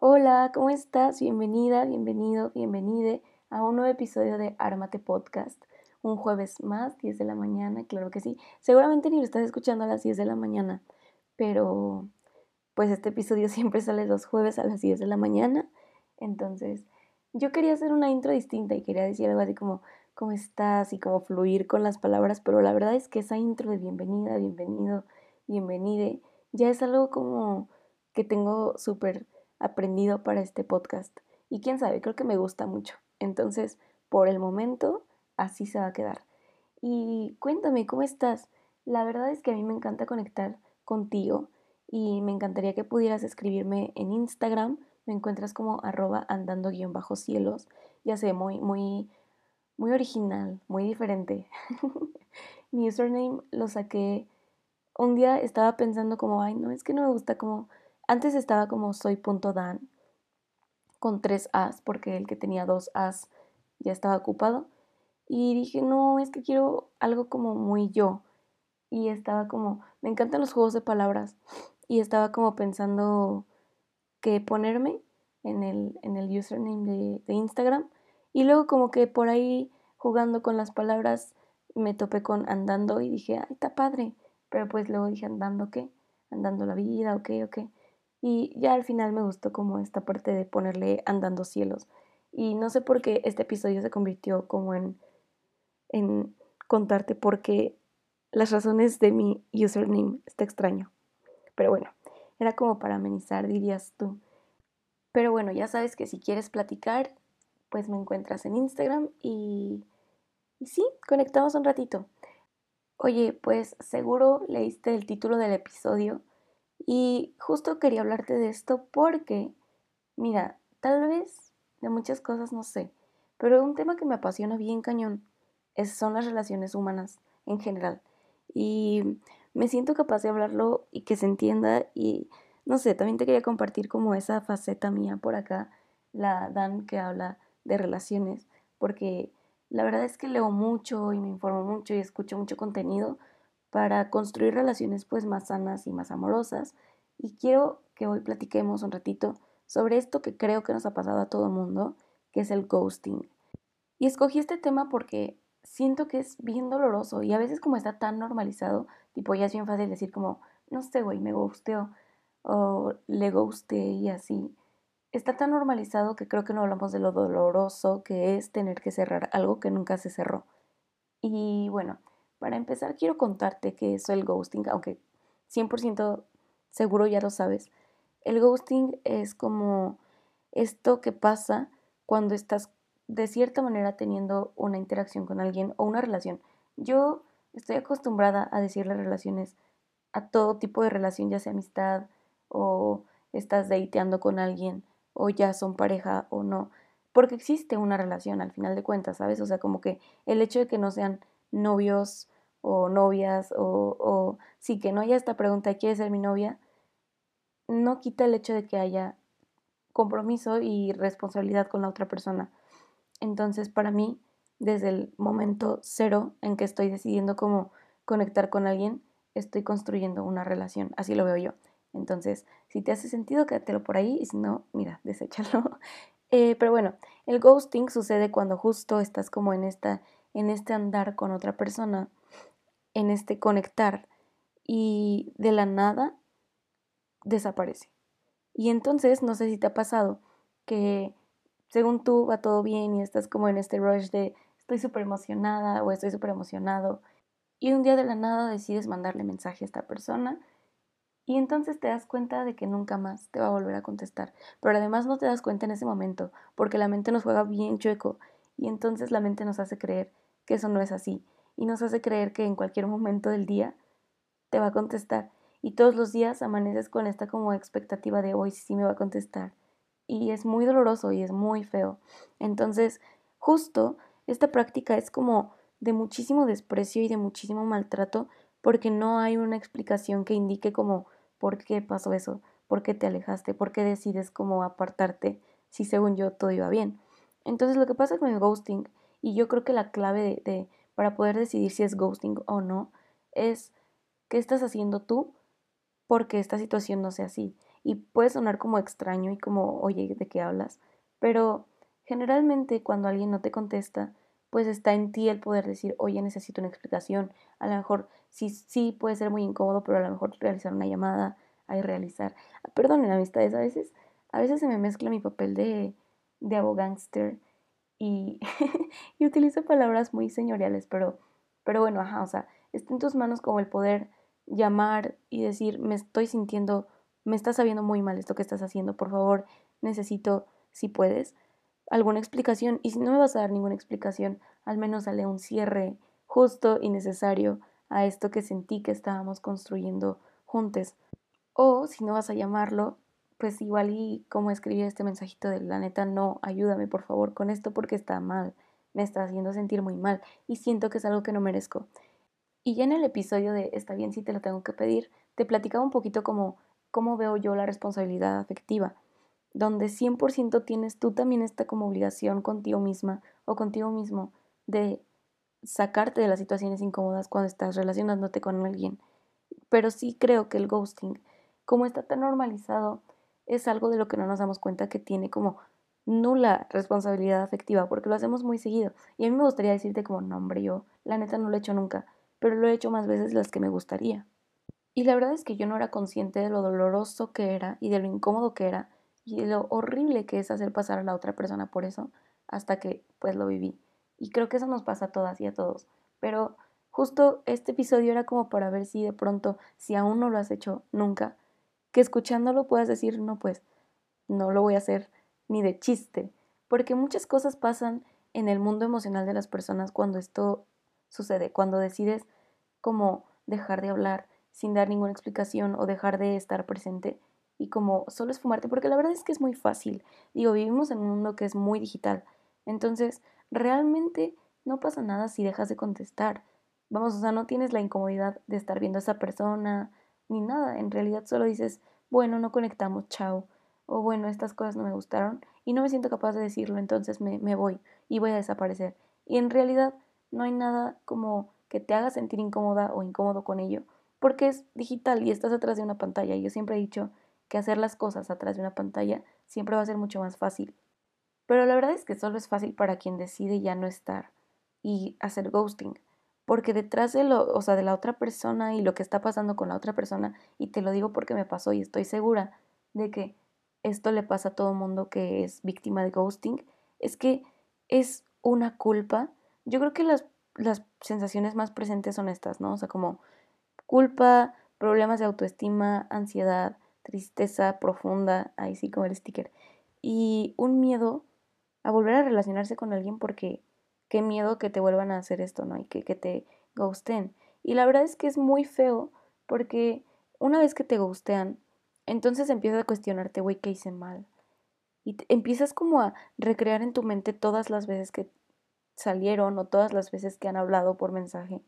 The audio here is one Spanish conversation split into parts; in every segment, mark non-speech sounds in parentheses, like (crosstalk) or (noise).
Hola, ¿cómo estás? Bienvenida, bienvenido, bienvenide a un nuevo episodio de Armate Podcast. Un jueves más, 10 de la mañana, claro que sí. Seguramente ni lo estás escuchando a las 10 de la mañana, pero pues este episodio (laughs) siempre sale los jueves a las 10 de la mañana. Entonces, yo quería hacer una intro distinta y quería decir algo así como, ¿cómo estás? Y como fluir con las palabras, pero la verdad es que esa intro de bienvenida, bienvenido, bienvenide, ya es algo como que tengo súper aprendido para este podcast. Y quién sabe, creo que me gusta mucho. Entonces, por el momento, así se va a quedar. Y cuéntame, ¿cómo estás? La verdad es que a mí me encanta conectar contigo y me encantaría que pudieras escribirme en Instagram. Me encuentras como arroba andando guion bajo cielos. Ya sé, muy, muy, muy original, muy diferente. (laughs) Mi username lo saqué. Un día estaba pensando como, ay, no, es que no me gusta como antes estaba como soy.dan con tres As porque el que tenía dos As ya estaba ocupado. Y dije, no, es que quiero algo como muy yo. Y estaba como, me encantan los juegos de palabras. Y estaba como pensando que ponerme en el, en el username de, de Instagram. Y luego como que por ahí jugando con las palabras me topé con andando y dije, ay, está padre. Pero pues luego dije, andando qué? Andando la vida, ok, ok. Y ya al final me gustó como esta parte de ponerle andando cielos. Y no sé por qué este episodio se convirtió como en, en contarte porque las razones de mi username está extraño. Pero bueno, era como para amenizar, dirías tú. Pero bueno, ya sabes que si quieres platicar, pues me encuentras en Instagram y, y sí, conectamos un ratito. Oye, pues seguro leíste el título del episodio y justo quería hablarte de esto porque, mira, tal vez de muchas cosas no sé, pero un tema que me apasiona bien cañón es, son las relaciones humanas en general. Y me siento capaz de hablarlo y que se entienda y no sé, también te quería compartir como esa faceta mía por acá, la Dan que habla de relaciones, porque la verdad es que leo mucho y me informo mucho y escucho mucho contenido, para construir relaciones pues más sanas y más amorosas. Y quiero que hoy platiquemos un ratito sobre esto que creo que nos ha pasado a todo el mundo, que es el ghosting. Y escogí este tema porque siento que es bien doloroso y a veces como está tan normalizado, tipo ya es bien fácil decir como, no sé, güey, me ghosteó o le ghosté y así. Está tan normalizado que creo que no hablamos de lo doloroso que es tener que cerrar algo que nunca se cerró. Y bueno, para empezar, quiero contarte que es el ghosting, aunque 100% seguro ya lo sabes. El ghosting es como esto que pasa cuando estás de cierta manera teniendo una interacción con alguien o una relación. Yo estoy acostumbrada a decirle relaciones a todo tipo de relación, ya sea amistad o estás dateando con alguien o ya son pareja o no, porque existe una relación al final de cuentas, ¿sabes? O sea, como que el hecho de que no sean novios o novias o, o sí que no haya esta pregunta, ¿quieres ser mi novia? No quita el hecho de que haya compromiso y responsabilidad con la otra persona. Entonces, para mí, desde el momento cero en que estoy decidiendo cómo conectar con alguien, estoy construyendo una relación. Así lo veo yo. Entonces, si te hace sentido, quédatelo por ahí y si no, mira, (laughs) deséchalo. Eh, pero bueno, el ghosting sucede cuando justo estás como en esta en este andar con otra persona, en este conectar y de la nada desaparece. Y entonces, no sé si te ha pasado que según tú va todo bien y estás como en este rush de estoy súper emocionada o estoy súper emocionado y un día de la nada decides mandarle mensaje a esta persona y entonces te das cuenta de que nunca más te va a volver a contestar. Pero además no te das cuenta en ese momento porque la mente nos juega bien chueco y entonces la mente nos hace creer que eso no es así y nos hace creer que en cualquier momento del día te va a contestar y todos los días amaneces con esta como expectativa de hoy sí me va a contestar y es muy doloroso y es muy feo. Entonces, justo esta práctica es como de muchísimo desprecio y de muchísimo maltrato porque no hay una explicación que indique como por qué pasó eso, por qué te alejaste, por qué decides como apartarte si según yo todo iba bien. Entonces lo que pasa con el ghosting, y yo creo que la clave de, para poder decidir si es ghosting o no, es qué estás haciendo tú porque esta situación no sea así. y puede sonar como extraño y como, oye, ¿de qué hablas? Pero generalmente cuando alguien no te contesta, pues está en ti el poder decir, oye, necesito una explicación. A lo mejor sí, sí puede ser muy incómodo, pero a lo mejor realizar una llamada, hay realizar. Perdonen, amistades, a veces, a veces se me mezcla mi papel de, de abogánster y, (laughs) y utilizo palabras muy señoriales, pero, pero bueno, ajá, o sea, está en tus manos como el poder llamar y decir, me estoy sintiendo, me está sabiendo muy mal esto que estás haciendo, por favor, necesito, si puedes, alguna explicación y si no me vas a dar ninguna explicación, al menos dale un cierre justo y necesario a esto que sentí que estábamos construyendo juntos. O si no vas a llamarlo, pues igual y como escribí este mensajito de la neta, no, ayúdame por favor con esto porque está mal, me está haciendo sentir muy mal y siento que es algo que no merezco. Y ya en el episodio de Está bien si te lo tengo que pedir, te platicaba un poquito como cómo veo yo la responsabilidad afectiva donde 100% tienes tú también esta como obligación contigo misma o contigo mismo de sacarte de las situaciones incómodas cuando estás relacionándote con alguien. Pero sí creo que el ghosting, como está tan normalizado, es algo de lo que no nos damos cuenta que tiene como nula responsabilidad afectiva, porque lo hacemos muy seguido. Y a mí me gustaría decirte como, no, hombre, yo la neta no lo he hecho nunca, pero lo he hecho más veces las que me gustaría. Y la verdad es que yo no era consciente de lo doloroso que era y de lo incómodo que era y lo horrible que es hacer pasar a la otra persona por eso hasta que pues lo viví. Y creo que eso nos pasa a todas y a todos. Pero justo este episodio era como para ver si de pronto, si aún no lo has hecho nunca, que escuchándolo puedas decir, no, pues no lo voy a hacer ni de chiste. Porque muchas cosas pasan en el mundo emocional de las personas cuando esto sucede, cuando decides como dejar de hablar sin dar ninguna explicación o dejar de estar presente y como solo es fumarte, porque la verdad es que es muy fácil. Digo, vivimos en un mundo que es muy digital. Entonces, realmente no pasa nada si dejas de contestar. Vamos, o sea, no tienes la incomodidad de estar viendo a esa persona ni nada. En realidad solo dices, bueno, no conectamos, chao. O bueno, estas cosas no me gustaron y no me siento capaz de decirlo, entonces me, me voy y voy a desaparecer. Y en realidad no hay nada como que te haga sentir incómoda o incómodo con ello, porque es digital y estás atrás de una pantalla. Yo siempre he dicho que hacer las cosas atrás de una pantalla siempre va a ser mucho más fácil. Pero la verdad es que solo es fácil para quien decide ya no estar y hacer ghosting, porque detrás de lo, o sea, de la otra persona y lo que está pasando con la otra persona, y te lo digo porque me pasó y estoy segura de que esto le pasa a todo mundo que es víctima de ghosting, es que es una culpa. Yo creo que las, las sensaciones más presentes son estas, ¿no? O sea, como culpa, problemas de autoestima, ansiedad, tristeza profunda, ahí sí como el sticker, y un miedo a volver a relacionarse con alguien porque qué miedo que te vuelvan a hacer esto, ¿no? Y que, que te ghosten. Y la verdad es que es muy feo porque una vez que te ghostean, entonces empiezas a cuestionarte, güey, ¿qué hice mal? Y empiezas como a recrear en tu mente todas las veces que salieron o todas las veces que han hablado por mensaje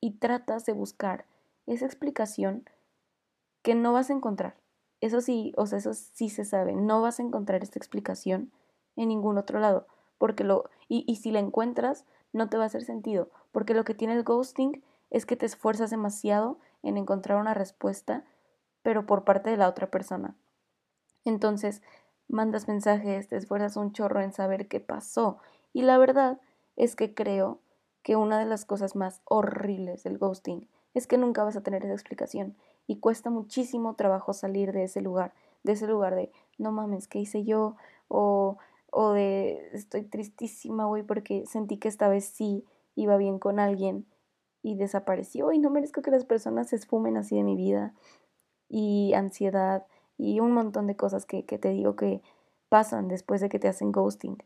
y tratas de buscar esa explicación que no vas a encontrar. Eso sí, o sea, eso sí se sabe, no vas a encontrar esta explicación en ningún otro lado, porque lo, y, y si la encuentras, no te va a hacer sentido, porque lo que tiene el ghosting es que te esfuerzas demasiado en encontrar una respuesta, pero por parte de la otra persona. Entonces, mandas mensajes, te esfuerzas un chorro en saber qué pasó, y la verdad es que creo que una de las cosas más horribles del ghosting es que nunca vas a tener esa explicación y cuesta muchísimo trabajo salir de ese lugar, de ese lugar de no mames, ¿qué hice yo? O, o de estoy tristísima, güey, porque sentí que esta vez sí iba bien con alguien y desapareció y no merezco que las personas se esfumen así de mi vida y ansiedad y un montón de cosas que, que te digo que pasan después de que te hacen ghosting.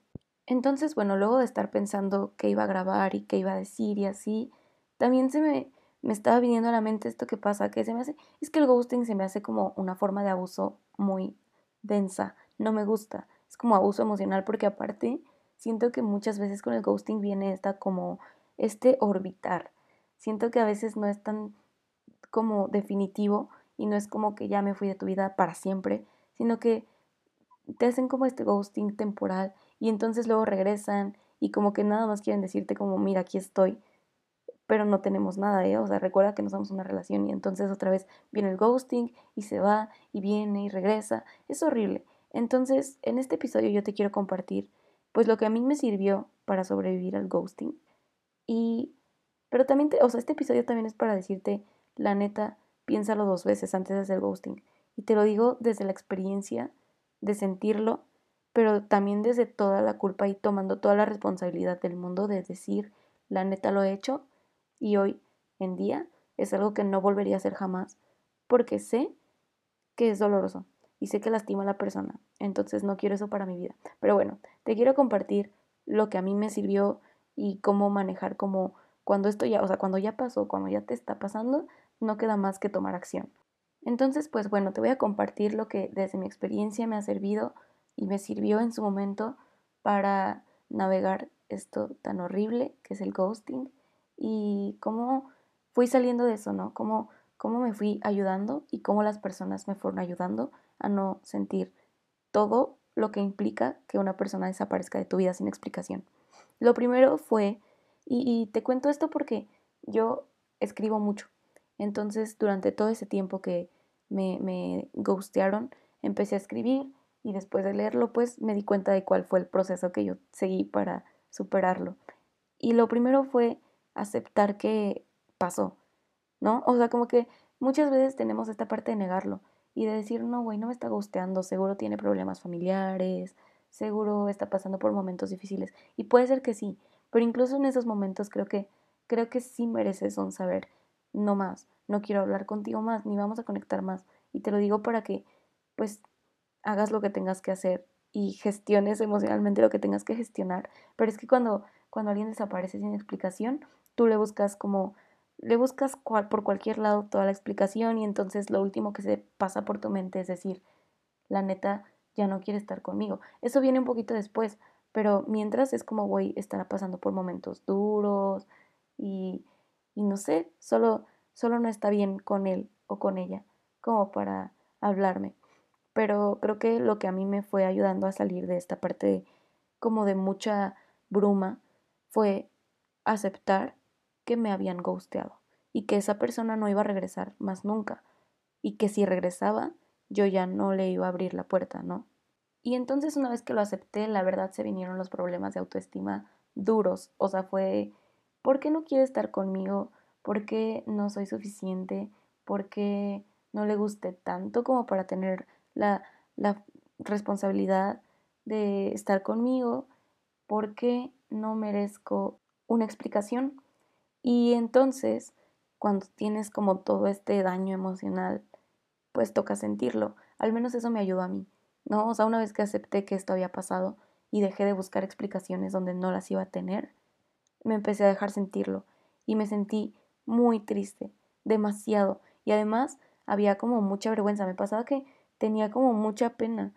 Entonces, bueno, luego de estar pensando qué iba a grabar y qué iba a decir y así, también se me, me estaba viniendo a la mente esto que pasa, que se me hace, es que el ghosting se me hace como una forma de abuso muy densa, no me gusta, es como abuso emocional porque aparte siento que muchas veces con el ghosting viene esta como este orbitar, siento que a veces no es tan como definitivo y no es como que ya me fui de tu vida para siempre, sino que te hacen como este ghosting temporal y entonces luego regresan y como que nada más quieren decirte como mira aquí estoy pero no tenemos nada, ¿eh? O sea, recuerda que no somos una relación y entonces otra vez viene el ghosting y se va y viene y regresa. Es horrible. Entonces, en este episodio yo te quiero compartir pues lo que a mí me sirvió para sobrevivir al ghosting y pero también, te, o sea, este episodio también es para decirte, la neta, piénsalo dos veces antes de hacer ghosting. Y te lo digo desde la experiencia de sentirlo, pero también desde toda la culpa y tomando toda la responsabilidad del mundo de decir, la neta lo he hecho y hoy en día es algo que no volvería a hacer jamás, porque sé que es doloroso y sé que lastima a la persona. Entonces no quiero eso para mi vida. Pero bueno, te quiero compartir lo que a mí me sirvió y cómo manejar como cuando esto ya, o sea, cuando ya pasó, cuando ya te está pasando, no queda más que tomar acción. Entonces, pues bueno, te voy a compartir lo que desde mi experiencia me ha servido y me sirvió en su momento para navegar esto tan horrible que es el ghosting y cómo fui saliendo de eso, ¿no? Cómo, cómo me fui ayudando y cómo las personas me fueron ayudando a no sentir todo lo que implica que una persona desaparezca de tu vida sin explicación. Lo primero fue y, te cuento esto porque yo escribo mucho. Entonces, durante todo ese tiempo que me, me ghostearon, empecé a escribir y después de leerlo, pues me di cuenta de cuál fue el proceso que yo seguí para superarlo. Y lo primero fue aceptar que pasó, ¿no? O sea, como que muchas veces tenemos esta parte de negarlo y de decir, no, güey, no me está gusteando, seguro tiene problemas familiares, seguro está pasando por momentos difíciles. Y puede ser que sí, pero incluso en esos momentos creo que, creo que sí mereces un saber, no más, no quiero hablar contigo más, ni vamos a conectar más. Y te lo digo para que, pues, hagas lo que tengas que hacer y gestiones emocionalmente lo que tengas que gestionar. Pero es que cuando, cuando alguien desaparece sin explicación, tú le buscas como, le buscas cual, por cualquier lado toda la explicación y entonces lo último que se pasa por tu mente es decir, la neta ya no quiere estar conmigo. Eso viene un poquito después, pero mientras es como, güey, estará pasando por momentos duros y, y no sé, solo, solo no está bien con él o con ella como para hablarme. Pero creo que lo que a mí me fue ayudando a salir de esta parte como de mucha bruma fue aceptar que me habían ghosteado y que esa persona no iba a regresar más nunca y que si regresaba yo ya no le iba a abrir la puerta, ¿no? Y entonces una vez que lo acepté, la verdad se vinieron los problemas de autoestima duros. O sea, fue, ¿por qué no quiere estar conmigo? ¿Por qué no soy suficiente? ¿Por qué no le guste tanto como para tener la, la responsabilidad de estar conmigo? ¿Por qué no merezco una explicación? Y entonces, cuando tienes como todo este daño emocional, pues toca sentirlo. Al menos eso me ayudó a mí. ¿no? O sea, una vez que acepté que esto había pasado y dejé de buscar explicaciones donde no las iba a tener, me empecé a dejar sentirlo y me sentí muy triste, demasiado. Y además había como mucha vergüenza, me pasaba que tenía como mucha pena,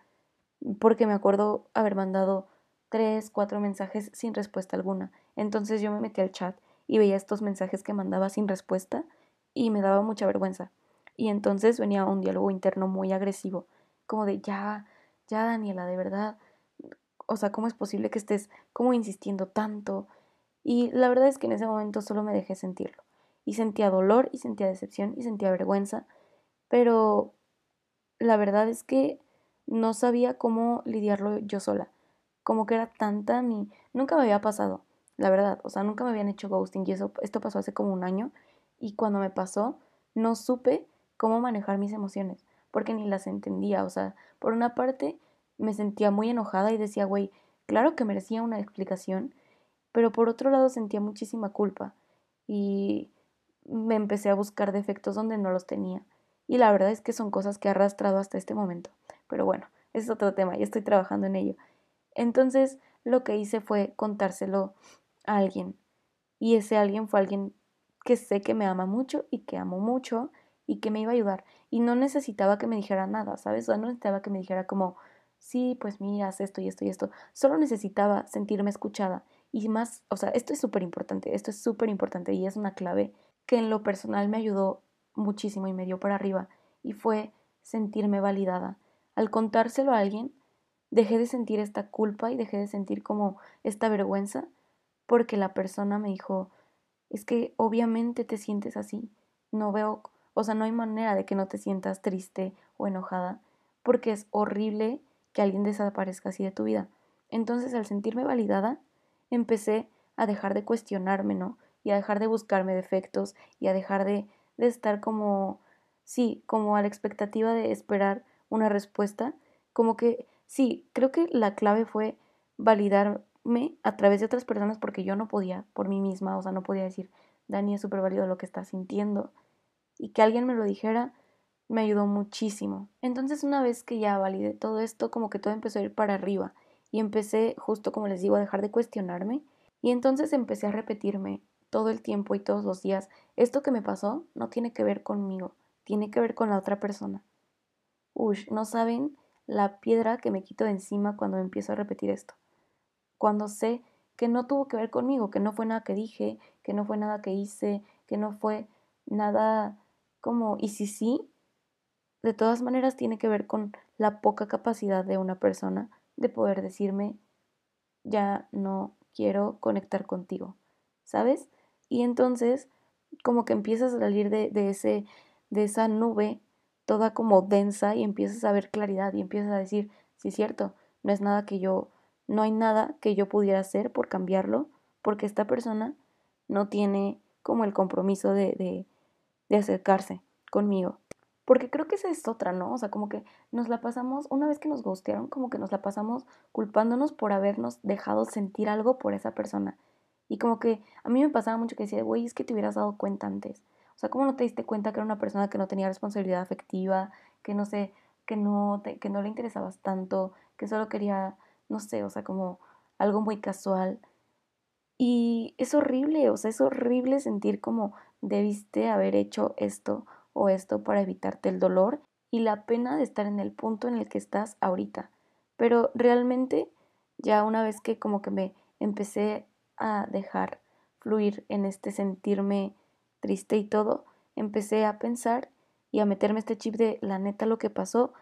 porque me acuerdo haber mandado tres, cuatro mensajes sin respuesta alguna. Entonces yo me metí al chat y veía estos mensajes que mandaba sin respuesta y me daba mucha vergüenza. Y entonces venía un diálogo interno muy agresivo, como de ya, ya Daniela, de verdad, o sea, ¿cómo es posible que estés como insistiendo tanto? Y la verdad es que en ese momento solo me dejé sentirlo. Y sentía dolor y sentía decepción y sentía vergüenza, pero la verdad es que no sabía cómo lidiarlo yo sola. Como que era tanta mi... Nunca me había pasado, la verdad. O sea, nunca me habían hecho ghosting y eso, esto pasó hace como un año. Y cuando me pasó, no supe cómo manejar mis emociones porque ni las entendía. O sea, por una parte me sentía muy enojada y decía, güey, claro que merecía una explicación, pero por otro lado sentía muchísima culpa y me empecé a buscar defectos donde no los tenía. Y la verdad es que son cosas que he arrastrado hasta este momento. Pero bueno, ese es otro tema y estoy trabajando en ello. Entonces lo que hice fue contárselo alguien. Y ese alguien fue alguien que sé que me ama mucho y que amo mucho y que me iba a ayudar. Y no necesitaba que me dijera nada, ¿sabes? No necesitaba que me dijera como, sí, pues mira, esto y esto y esto. Solo necesitaba sentirme escuchada. Y más, o sea, esto es súper importante, esto es súper importante y es una clave que en lo personal me ayudó muchísimo y me dio para arriba. Y fue sentirme validada. Al contárselo a alguien, dejé de sentir esta culpa y dejé de sentir como esta vergüenza porque la persona me dijo, es que obviamente te sientes así. No veo, o sea, no hay manera de que no te sientas triste o enojada, porque es horrible que alguien desaparezca así de tu vida. Entonces, al sentirme validada, empecé a dejar de cuestionarme, ¿no? Y a dejar de buscarme defectos y a dejar de, de estar como, sí, como a la expectativa de esperar una respuesta. Como que, sí, creo que la clave fue a través de otras personas porque yo no podía por mí misma, o sea, no podía decir, Dani es súper válido lo que está sintiendo. Y que alguien me lo dijera me ayudó muchísimo. Entonces una vez que ya validé todo esto, como que todo empezó a ir para arriba y empecé, justo como les digo, a dejar de cuestionarme y entonces empecé a repetirme todo el tiempo y todos los días, esto que me pasó no tiene que ver conmigo, tiene que ver con la otra persona. Uy, no saben la piedra que me quito de encima cuando empiezo a repetir esto. Cuando sé que no tuvo que ver conmigo, que no fue nada que dije, que no fue nada que hice, que no fue nada como, y si sí, de todas maneras tiene que ver con la poca capacidad de una persona de poder decirme, ya no quiero conectar contigo, ¿sabes? Y entonces como que empiezas a salir de, de, ese, de esa nube toda como densa y empiezas a ver claridad y empiezas a decir, sí es cierto, no es nada que yo, no hay nada que yo pudiera hacer por cambiarlo, porque esta persona no tiene como el compromiso de, de, de acercarse conmigo. Porque creo que esa es otra, ¿no? O sea, como que nos la pasamos, una vez que nos gustearon, como que nos la pasamos culpándonos por habernos dejado sentir algo por esa persona. Y como que a mí me pasaba mucho que decía, güey, es que te hubieras dado cuenta antes. O sea, ¿cómo no te diste cuenta que era una persona que no tenía responsabilidad afectiva, que no sé, que no, te, que no le interesabas tanto, que solo quería, no sé, o sea, como algo muy casual? Y es horrible, o sea, es horrible sentir como debiste haber hecho esto o esto para evitarte el dolor y la pena de estar en el punto en el que estás ahorita. Pero realmente ya una vez que como que me empecé a dejar fluir en este sentirme triste y todo, empecé a pensar y a meterme este chip de la neta lo que pasó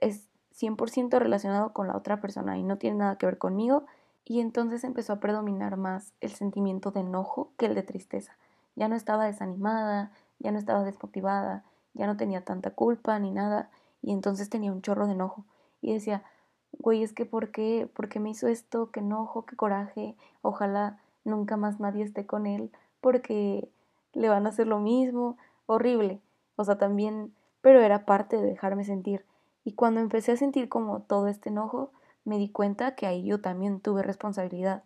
es 100% relacionado con la otra persona y no tiene nada que ver conmigo y entonces empezó a predominar más el sentimiento de enojo que el de tristeza. Ya no estaba desanimada, ya no estaba desmotivada, ya no tenía tanta culpa ni nada, y entonces tenía un chorro de enojo. Y decía, güey, es que ¿por qué? ¿Por qué me hizo esto? Qué enojo, qué coraje. Ojalá nunca más nadie esté con él porque le van a hacer lo mismo. Horrible. O sea, también, pero era parte de dejarme sentir. Y cuando empecé a sentir como todo este enojo, me di cuenta que ahí yo también tuve responsabilidad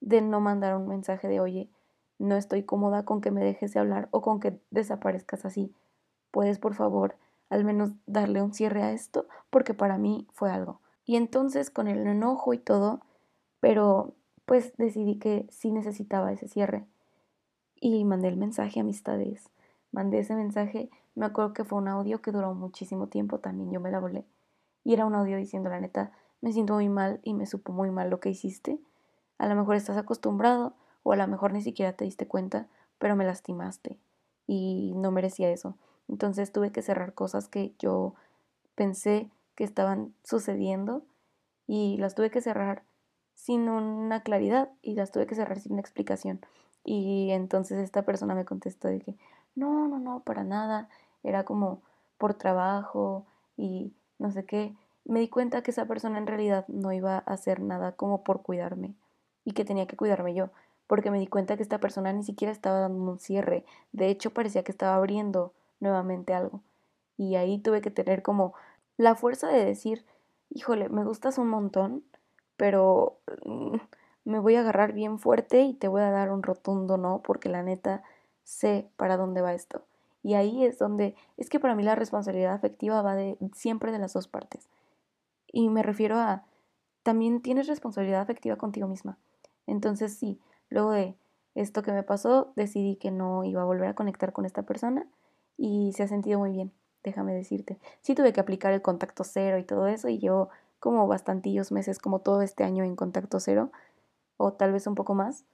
de no mandar un mensaje de, oye, no estoy cómoda con que me dejes de hablar o con que desaparezcas así. ¿Puedes, por favor, al menos darle un cierre a esto? Porque para mí fue algo. Y entonces, con el enojo y todo, pero pues decidí que sí necesitaba ese cierre. Y mandé el mensaje a amistades. Mandé ese mensaje, me acuerdo que fue un audio que duró muchísimo tiempo, también yo me la volé. Y era un audio diciendo, la neta, me siento muy mal y me supo muy mal lo que hiciste. A lo mejor estás acostumbrado o a lo mejor ni siquiera te diste cuenta, pero me lastimaste y no merecía eso. Entonces tuve que cerrar cosas que yo pensé que estaban sucediendo y las tuve que cerrar sin una claridad y las tuve que cerrar sin una explicación. Y entonces esta persona me contestó de que no, no, no, para nada, era como por trabajo y no sé qué. Me di cuenta que esa persona en realidad no iba a hacer nada como por cuidarme y que tenía que cuidarme yo porque me di cuenta que esta persona ni siquiera estaba dando un cierre, de hecho parecía que estaba abriendo nuevamente algo. Y ahí tuve que tener como la fuerza de decir, híjole, me gustas un montón, pero mm, me voy a agarrar bien fuerte y te voy a dar un rotundo no, porque la neta sé para dónde va esto. Y ahí es donde, es que para mí la responsabilidad afectiva va de siempre de las dos partes. Y me refiero a, también tienes responsabilidad afectiva contigo misma. Entonces sí, Luego de esto que me pasó, decidí que no iba a volver a conectar con esta persona y se ha sentido muy bien, déjame decirte. Sí tuve que aplicar el contacto cero y todo eso y yo como bastantillos meses, como todo este año en contacto cero, o tal vez un poco más,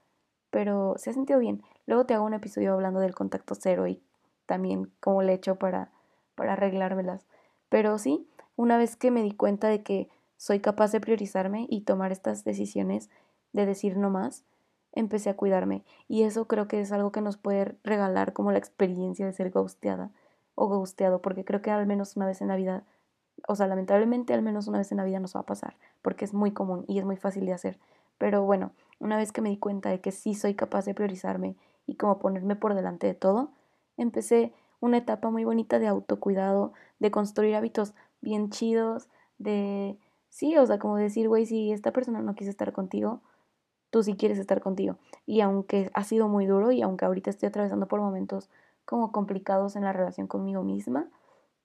pero se ha sentido bien. Luego te hago un episodio hablando del contacto cero y también cómo le he hecho para, para arreglármelas. Pero sí, una vez que me di cuenta de que soy capaz de priorizarme y tomar estas decisiones de decir no más, empecé a cuidarme. Y eso creo que es algo que nos puede regalar como la experiencia de ser ghosteada o ghosteado, porque creo que al menos una vez en la vida, o sea, lamentablemente al menos una vez en la vida nos va a pasar, porque es muy común y es muy fácil de hacer. Pero bueno, una vez que me di cuenta de que sí soy capaz de priorizarme y como ponerme por delante de todo, empecé una etapa muy bonita de autocuidado, de construir hábitos bien chidos, de sí, o sea, como decir, güey, si esta persona no quiere estar contigo, tú sí quieres estar contigo. Y aunque ha sido muy duro y aunque ahorita estoy atravesando por momentos como complicados en la relación conmigo misma,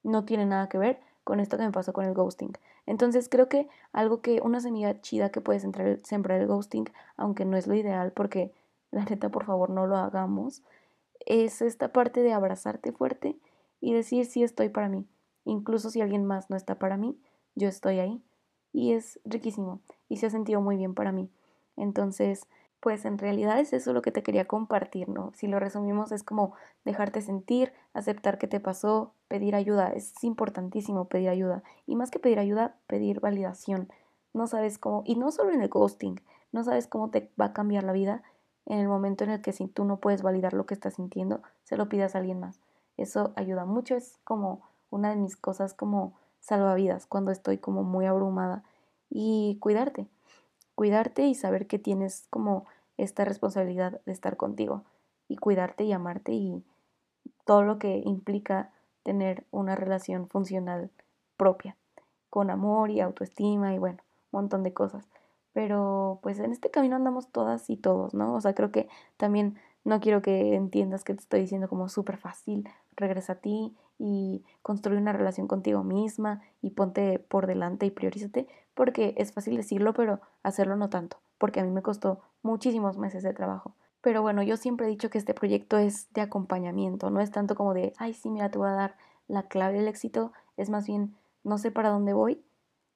no tiene nada que ver con esto que me pasó con el ghosting. Entonces creo que algo que, una semilla chida que puedes entrar, sembrar el ghosting, aunque no es lo ideal, porque (laughs) la neta, por favor, no lo hagamos, es esta parte de abrazarte fuerte y decir sí estoy para mí. Incluso si alguien más no está para mí, yo estoy ahí. Y es riquísimo y se ha sentido muy bien para mí. Entonces, pues en realidad es eso lo que te quería compartir, ¿no? Si lo resumimos es como dejarte sentir, aceptar que te pasó, pedir ayuda. Es importantísimo pedir ayuda. Y más que pedir ayuda, pedir validación. No sabes cómo, y no solo en el ghosting, no sabes cómo te va a cambiar la vida en el momento en el que si tú no puedes validar lo que estás sintiendo, se lo pidas a alguien más. Eso ayuda mucho, es como una de mis cosas como salvavidas cuando estoy como muy abrumada. Y cuidarte, cuidarte y saber que tienes como esta responsabilidad de estar contigo y cuidarte y amarte y todo lo que implica tener una relación funcional propia, con amor y autoestima y bueno, un montón de cosas. Pero pues en este camino andamos todas y todos, ¿no? O sea, creo que también no quiero que entiendas que te estoy diciendo como súper fácil, regresa a ti y construye una relación contigo misma y ponte por delante y priorízate, porque es fácil decirlo, pero hacerlo no tanto, porque a mí me costó muchísimos meses de trabajo. Pero bueno, yo siempre he dicho que este proyecto es de acompañamiento, no es tanto como de, ay, sí, mira, te voy a dar la clave del éxito, es más bien, no sé para dónde voy,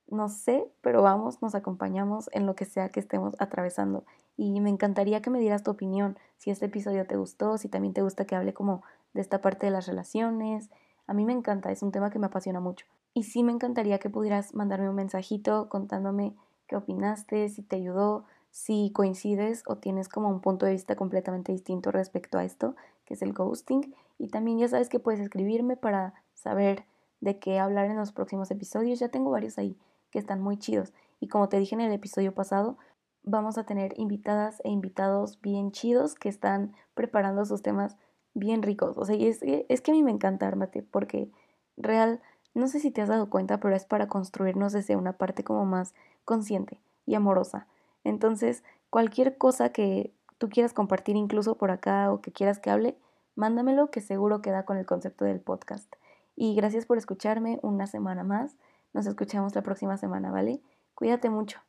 no sé, pero vamos, nos acompañamos en lo que sea que estemos atravesando. Y me encantaría que me dieras tu opinión, si este episodio te gustó, si también te gusta que hable como de esta parte de las relaciones. A mí me encanta, es un tema que me apasiona mucho. Y sí me encantaría que pudieras mandarme un mensajito contándome qué opinaste, si te ayudó, si coincides o tienes como un punto de vista completamente distinto respecto a esto, que es el ghosting. Y también ya sabes que puedes escribirme para saber de qué hablar en los próximos episodios. Ya tengo varios ahí que están muy chidos. Y como te dije en el episodio pasado, vamos a tener invitadas e invitados bien chidos que están preparando sus temas bien ricos. O sea, y es, es que a mí me encanta Armate porque real, no sé si te has dado cuenta, pero es para construirnos desde una parte como más consciente y amorosa. Entonces, cualquier cosa que tú quieras compartir incluso por acá o que quieras que hable, mándamelo que seguro queda con el concepto del podcast. Y gracias por escucharme una semana más. Nos escuchamos la próxima semana, ¿vale? Cuídate mucho.